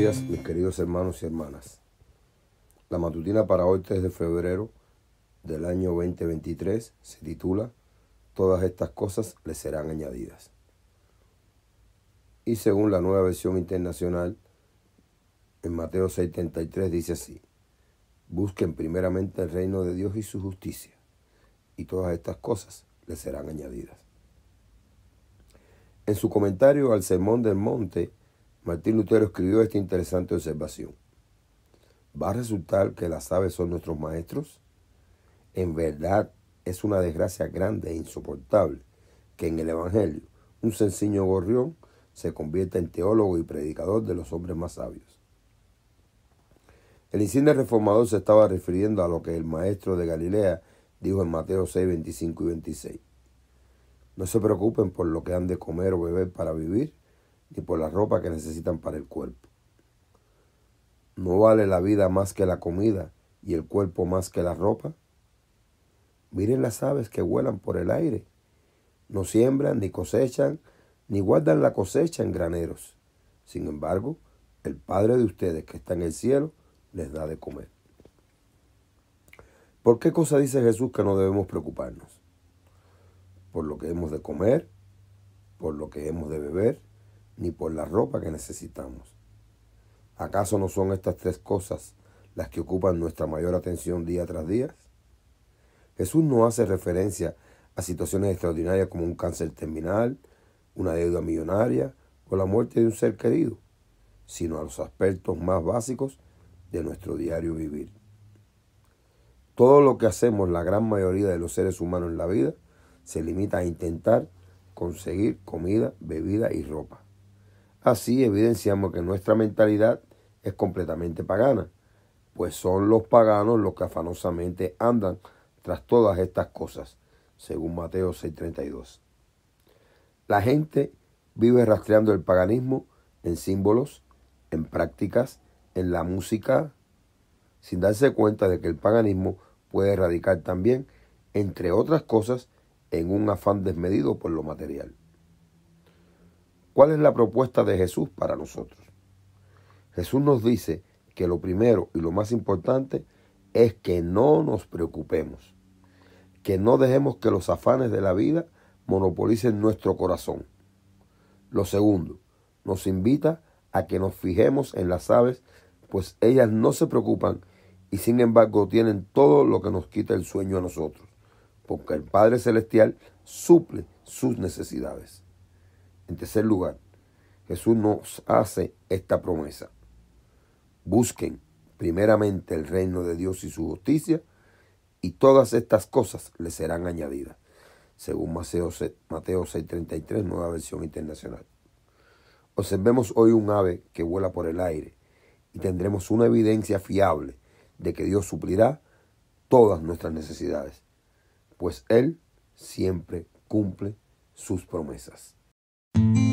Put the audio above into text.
días, mis queridos hermanos y hermanas. La matutina para hoy, 3 de febrero del año 2023, se titula Todas estas cosas le serán añadidas. Y según la nueva versión internacional, en Mateo 6:33 dice así, busquen primeramente el reino de Dios y su justicia, y todas estas cosas le serán añadidas. En su comentario al Sermón del Monte, Martín Lutero escribió esta interesante observación. ¿Va a resultar que las aves son nuestros maestros? En verdad es una desgracia grande e insoportable que en el Evangelio un sencillo gorrión se convierta en teólogo y predicador de los hombres más sabios. El insigne reformador se estaba refiriendo a lo que el maestro de Galilea dijo en Mateo 6, 25 y 26. No se preocupen por lo que han de comer o beber para vivir, ni por la ropa que necesitan para el cuerpo. ¿No vale la vida más que la comida y el cuerpo más que la ropa? Miren las aves que vuelan por el aire. No siembran, ni cosechan, ni guardan la cosecha en graneros. Sin embargo, el Padre de ustedes que está en el cielo les da de comer. ¿Por qué cosa dice Jesús que no debemos preocuparnos? Por lo que hemos de comer, por lo que hemos de beber, ni por la ropa que necesitamos. ¿Acaso no son estas tres cosas las que ocupan nuestra mayor atención día tras día? Jesús no hace referencia a situaciones extraordinarias como un cáncer terminal, una deuda millonaria o la muerte de un ser querido, sino a los aspectos más básicos de nuestro diario vivir. Todo lo que hacemos la gran mayoría de los seres humanos en la vida se limita a intentar conseguir comida, bebida y ropa. Así evidenciamos que nuestra mentalidad es completamente pagana, pues son los paganos los que afanosamente andan tras todas estas cosas, según Mateo 6:32. La gente vive rastreando el paganismo en símbolos, en prácticas, en la música, sin darse cuenta de que el paganismo puede radicar también, entre otras cosas, en un afán desmedido por lo material. ¿Cuál es la propuesta de Jesús para nosotros? Jesús nos dice que lo primero y lo más importante es que no nos preocupemos, que no dejemos que los afanes de la vida monopolicen nuestro corazón. Lo segundo, nos invita a que nos fijemos en las aves, pues ellas no se preocupan y sin embargo tienen todo lo que nos quita el sueño a nosotros, porque el Padre Celestial suple sus necesidades. En tercer lugar, Jesús nos hace esta promesa. Busquen primeramente el reino de Dios y su justicia, y todas estas cosas les serán añadidas, según Mateo 6:33, nueva versión internacional. Observemos hoy un ave que vuela por el aire y tendremos una evidencia fiable de que Dios suplirá todas nuestras necesidades, pues Él siempre cumple sus promesas. Thank you.